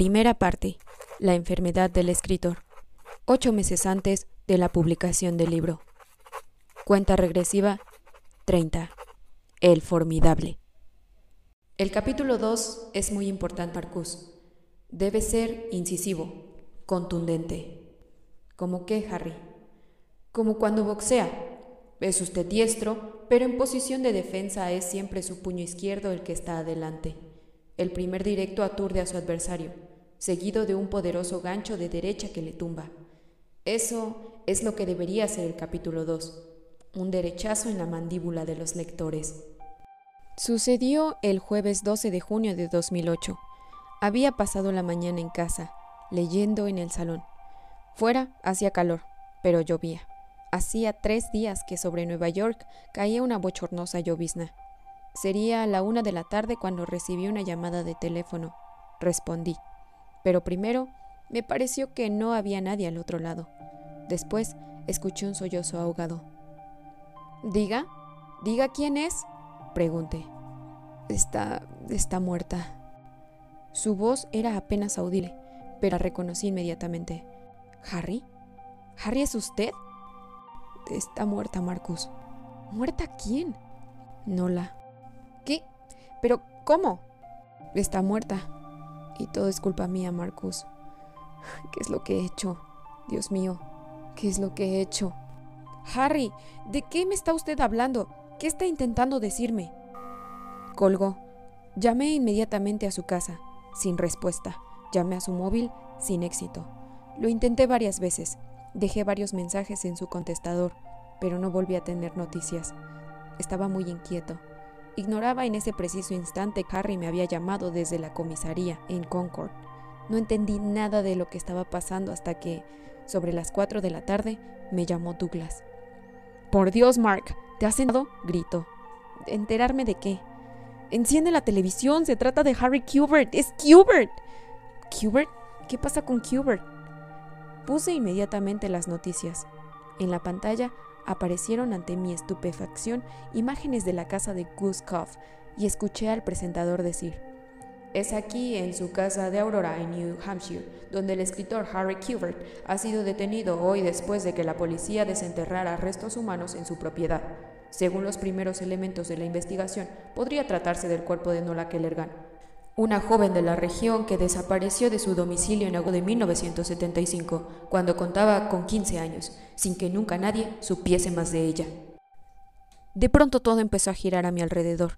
Primera parte. La enfermedad del escritor. Ocho meses antes de la publicación del libro. Cuenta regresiva 30. El formidable. El capítulo 2 es muy importante, Marcus. Debe ser incisivo, contundente. ¿Cómo qué, Harry? Como cuando boxea. Es usted diestro, pero en posición de defensa es siempre su puño izquierdo el que está adelante. El primer directo aturde a su adversario, seguido de un poderoso gancho de derecha que le tumba. Eso es lo que debería ser el capítulo 2, un derechazo en la mandíbula de los lectores. Sucedió el jueves 12 de junio de 2008. Había pasado la mañana en casa, leyendo en el salón. Fuera hacía calor, pero llovía. Hacía tres días que sobre Nueva York caía una bochornosa llovizna. Sería la una de la tarde cuando recibí una llamada de teléfono. Respondí. Pero primero me pareció que no había nadie al otro lado. Después escuché un sollozo ahogado. Diga, diga quién es, pregunté. Está, está muerta. Su voz era apenas audible, pero la reconocí inmediatamente. ¿Harry? ¿Harry es usted? Está muerta, Marcus. ¿Muerta quién? Nola. ¿Qué? ¿Pero cómo? Está muerta. Y todo es culpa mía, Marcus. ¿Qué es lo que he hecho? Dios mío, ¿qué es lo que he hecho? Harry, ¿de qué me está usted hablando? ¿Qué está intentando decirme? Colgó. Llamé inmediatamente a su casa, sin respuesta. Llamé a su móvil, sin éxito. Lo intenté varias veces. Dejé varios mensajes en su contestador, pero no volví a tener noticias. Estaba muy inquieto. Ignoraba en ese preciso instante que Harry me había llamado desde la comisaría en Concord. No entendí nada de lo que estaba pasando hasta que, sobre las cuatro de la tarde, me llamó Douglas. Por Dios, Mark, ¿te has enterado? gritó. ¿Enterarme de qué? Enciende la televisión, se trata de Harry Kubert, es Kubert. ¿Kubert? ¿Qué pasa con Kubert? Puse inmediatamente las noticias. En la pantalla aparecieron ante mi estupefacción imágenes de la casa de Guskov y escuché al presentador decir, es aquí, en su casa de Aurora, en New Hampshire, donde el escritor Harry Kubert ha sido detenido hoy después de que la policía desenterrara restos humanos en su propiedad. Según los primeros elementos de la investigación, podría tratarse del cuerpo de Nola Kellergan, una joven de la región que desapareció de su domicilio en agosto de 1975, cuando contaba con 15 años, sin que nunca nadie supiese más de ella. De pronto todo empezó a girar a mi alrededor.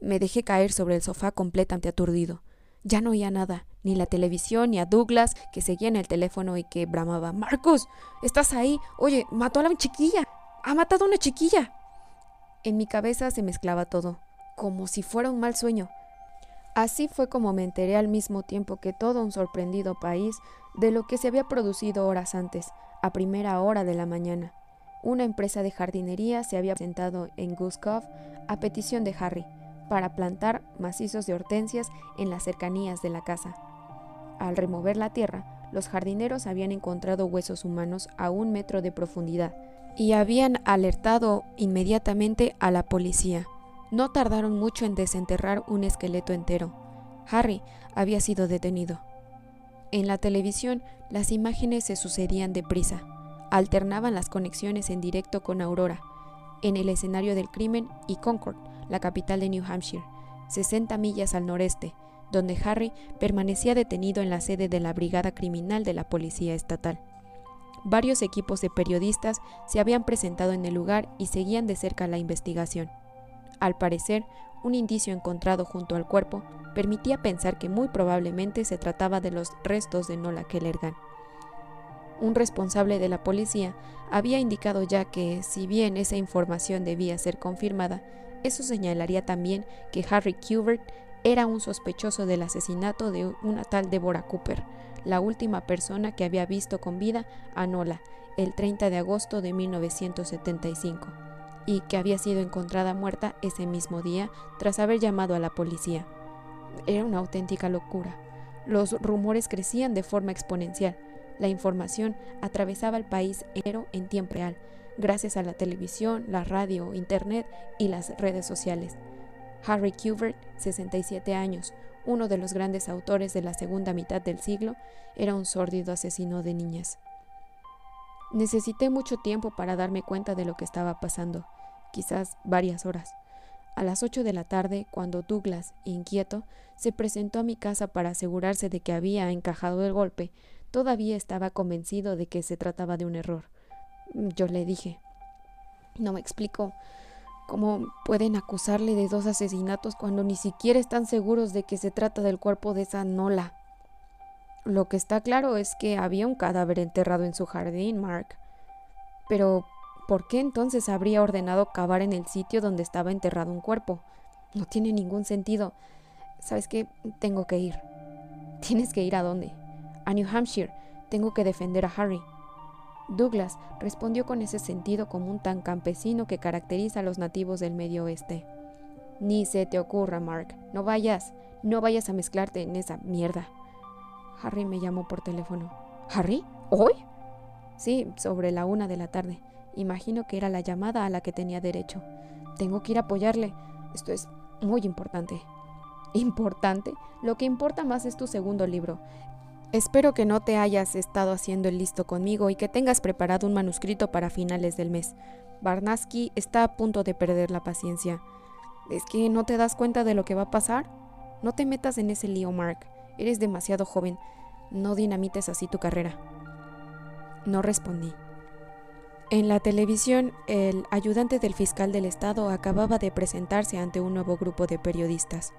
Me dejé caer sobre el sofá completamente aturdido. Ya no oía nada, ni la televisión, ni a Douglas, que seguía en el teléfono y que bramaba, Marcus, ¿estás ahí? Oye, mató a la chiquilla. Ha matado a una chiquilla. En mi cabeza se mezclaba todo, como si fuera un mal sueño. Así fue como me enteré al mismo tiempo que todo un sorprendido país de lo que se había producido horas antes, a primera hora de la mañana. Una empresa de jardinería se había presentado en Guskov a petición de Harry para plantar macizos de hortensias en las cercanías de la casa. Al remover la tierra, los jardineros habían encontrado huesos humanos a un metro de profundidad y habían alertado inmediatamente a la policía. No tardaron mucho en desenterrar un esqueleto entero. Harry había sido detenido. En la televisión las imágenes se sucedían deprisa. Alternaban las conexiones en directo con Aurora, en el escenario del crimen, y Concord, la capital de New Hampshire, 60 millas al noreste, donde Harry permanecía detenido en la sede de la Brigada Criminal de la Policía Estatal. Varios equipos de periodistas se habían presentado en el lugar y seguían de cerca la investigación. Al parecer, un indicio encontrado junto al cuerpo permitía pensar que muy probablemente se trataba de los restos de Nola Kellergan. Un responsable de la policía había indicado ya que, si bien esa información debía ser confirmada, eso señalaría también que Harry Kubert era un sospechoso del asesinato de una tal Deborah Cooper, la última persona que había visto con vida a Nola el 30 de agosto de 1975 y que había sido encontrada muerta ese mismo día tras haber llamado a la policía. Era una auténtica locura. Los rumores crecían de forma exponencial. La información atravesaba el país entero en tiempo real, gracias a la televisión, la radio, internet y las redes sociales. Harry Kubert, 67 años, uno de los grandes autores de la segunda mitad del siglo, era un sórdido asesino de niñas. Necesité mucho tiempo para darme cuenta de lo que estaba pasando, quizás varias horas. A las ocho de la tarde, cuando Douglas, inquieto, se presentó a mi casa para asegurarse de que había encajado el golpe, todavía estaba convencido de que se trataba de un error. Yo le dije, no me explico cómo pueden acusarle de dos asesinatos cuando ni siquiera están seguros de que se trata del cuerpo de esa Nola. Lo que está claro es que había un cadáver enterrado en su jardín, Mark. Pero, ¿por qué entonces habría ordenado cavar en el sitio donde estaba enterrado un cuerpo? No tiene ningún sentido. ¿Sabes qué? Tengo que ir. ¿Tienes que ir a dónde? A New Hampshire. Tengo que defender a Harry. Douglas respondió con ese sentido común tan campesino que caracteriza a los nativos del medio oeste. Ni se te ocurra, Mark. No vayas. No vayas a mezclarte en esa mierda. Harry me llamó por teléfono. ¿Harry? ¿Hoy? Sí, sobre la una de la tarde. Imagino que era la llamada a la que tenía derecho. Tengo que ir a apoyarle. Esto es muy importante. ¿Importante? Lo que importa más es tu segundo libro. Espero que no te hayas estado haciendo el listo conmigo y que tengas preparado un manuscrito para finales del mes. Barnaski está a punto de perder la paciencia. ¿Es que no te das cuenta de lo que va a pasar? No te metas en ese lío, Mark. Eres demasiado joven. No dinamites así tu carrera. No respondí. En la televisión, el ayudante del fiscal del estado acababa de presentarse ante un nuevo grupo de periodistas.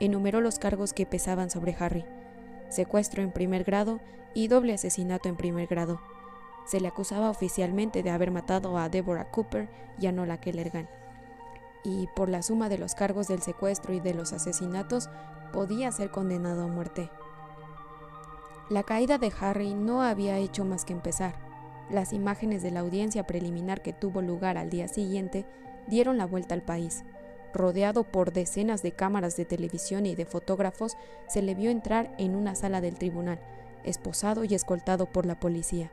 Enumeró los cargos que pesaban sobre Harry. Secuestro en primer grado y doble asesinato en primer grado. Se le acusaba oficialmente de haber matado a Deborah Cooper y a Nola Kellergan. Y por la suma de los cargos del secuestro y de los asesinatos, podía ser condenado a muerte. La caída de Harry no había hecho más que empezar. Las imágenes de la audiencia preliminar que tuvo lugar al día siguiente dieron la vuelta al país. Rodeado por decenas de cámaras de televisión y de fotógrafos, se le vio entrar en una sala del tribunal, esposado y escoltado por la policía.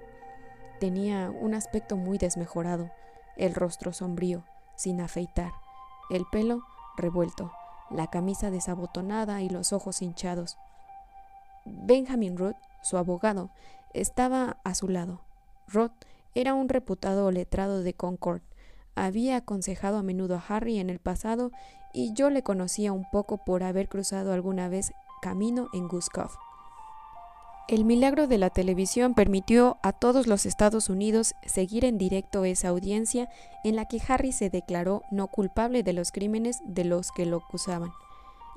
Tenía un aspecto muy desmejorado, el rostro sombrío, sin afeitar, el pelo revuelto, la camisa desabotonada y los ojos hinchados. Benjamin Roth, su abogado, estaba a su lado. Roth era un reputado letrado de Concord. Había aconsejado a menudo a Harry en el pasado y yo le conocía un poco por haber cruzado alguna vez camino en Guskov. El milagro de la televisión permitió a todos los Estados Unidos seguir en directo esa audiencia en la que Harry se declaró no culpable de los crímenes de los que lo acusaban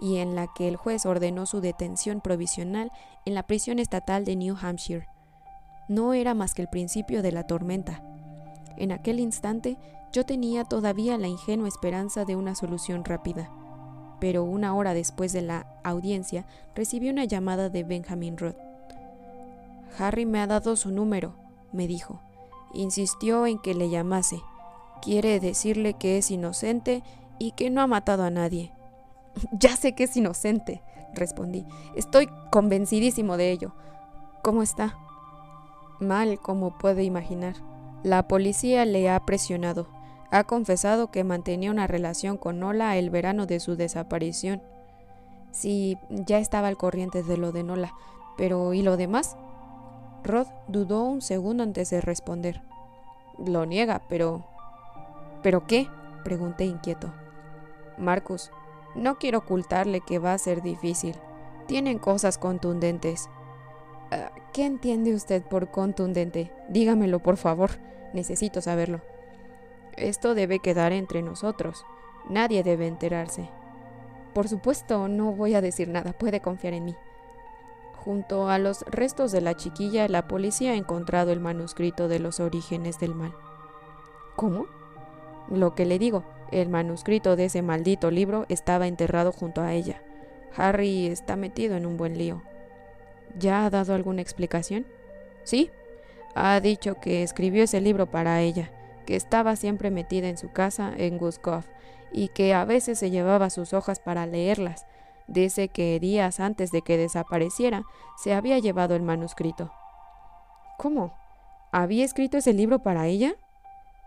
y en la que el juez ordenó su detención provisional en la prisión estatal de New Hampshire. No era más que el principio de la tormenta. En aquel instante yo tenía todavía la ingenua esperanza de una solución rápida, pero una hora después de la audiencia recibí una llamada de Benjamin Roth. Harry me ha dado su número, me dijo. Insistió en que le llamase. Quiere decirle que es inocente y que no ha matado a nadie. ya sé que es inocente, respondí. Estoy convencidísimo de ello. ¿Cómo está? Mal, como puede imaginar. La policía le ha presionado. Ha confesado que mantenía una relación con Nola el verano de su desaparición. Sí, ya estaba al corriente de lo de Nola, pero ¿y lo demás? Rod dudó un segundo antes de responder. Lo niega, pero... ¿Pero qué? pregunté inquieto. Marcus, no quiero ocultarle que va a ser difícil. Tienen cosas contundentes. ¿Qué entiende usted por contundente? Dígamelo, por favor. Necesito saberlo. Esto debe quedar entre nosotros. Nadie debe enterarse. Por supuesto, no voy a decir nada. Puede confiar en mí. Junto a los restos de la chiquilla, la policía ha encontrado el manuscrito de los orígenes del mal. ¿Cómo? Lo que le digo, el manuscrito de ese maldito libro estaba enterrado junto a ella. Harry está metido en un buen lío. ¿Ya ha dado alguna explicación? Sí. Ha dicho que escribió ese libro para ella, que estaba siempre metida en su casa en Guskov y que a veces se llevaba sus hojas para leerlas, Dice que días antes de que desapareciera se había llevado el manuscrito. ¿Cómo? ¿Había escrito ese libro para ella?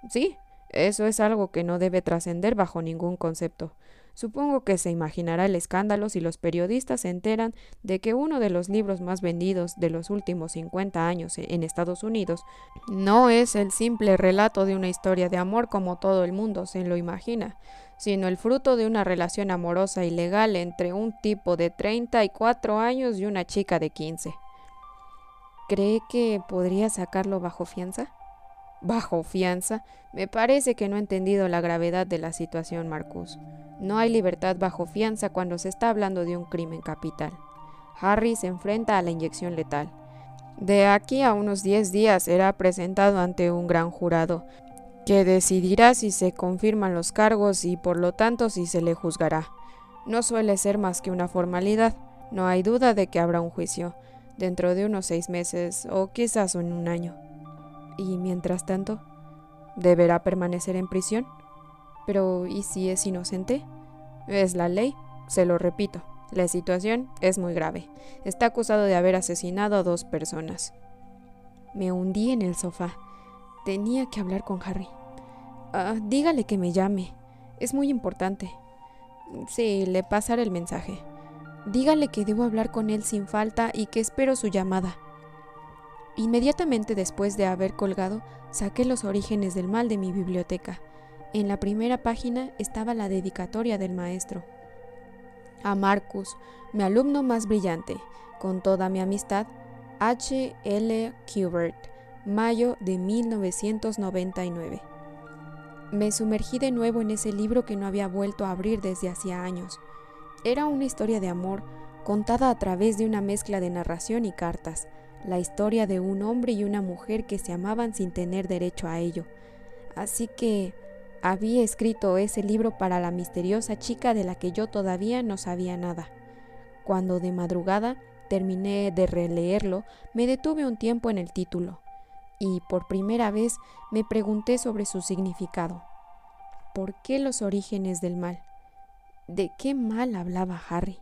Sí, eso es algo que no debe trascender bajo ningún concepto. Supongo que se imaginará el escándalo si los periodistas se enteran de que uno de los libros más vendidos de los últimos 50 años en Estados Unidos no es el simple relato de una historia de amor como todo el mundo se lo imagina, sino el fruto de una relación amorosa y legal entre un tipo de 34 años y una chica de 15. ¿Cree que podría sacarlo bajo fianza? Bajo fianza. Me parece que no ha entendido la gravedad de la situación, Marcus. No hay libertad bajo fianza cuando se está hablando de un crimen capital. Harry se enfrenta a la inyección letal. De aquí a unos 10 días será presentado ante un gran jurado, que decidirá si se confirman los cargos y por lo tanto si se le juzgará. No suele ser más que una formalidad. No hay duda de que habrá un juicio, dentro de unos seis meses o quizás en un año. Y mientras tanto, ¿deberá permanecer en prisión? Pero ¿y si es inocente? Es la ley, se lo repito. La situación es muy grave. Está acusado de haber asesinado a dos personas. Me hundí en el sofá. Tenía que hablar con Harry. Ah, dígale que me llame. Es muy importante. Sí, le pasaré el mensaje. Dígale que debo hablar con él sin falta y que espero su llamada. Inmediatamente después de haber colgado, saqué los orígenes del mal de mi biblioteca. En la primera página estaba la dedicatoria del maestro. A Marcus, mi alumno más brillante, con toda mi amistad, H. L. Kubert, mayo de 1999. Me sumergí de nuevo en ese libro que no había vuelto a abrir desde hacía años. Era una historia de amor contada a través de una mezcla de narración y cartas, la historia de un hombre y una mujer que se amaban sin tener derecho a ello. Así que había escrito ese libro para la misteriosa chica de la que yo todavía no sabía nada. Cuando de madrugada terminé de releerlo, me detuve un tiempo en el título y por primera vez me pregunté sobre su significado. ¿Por qué los orígenes del mal? ¿De qué mal hablaba Harry?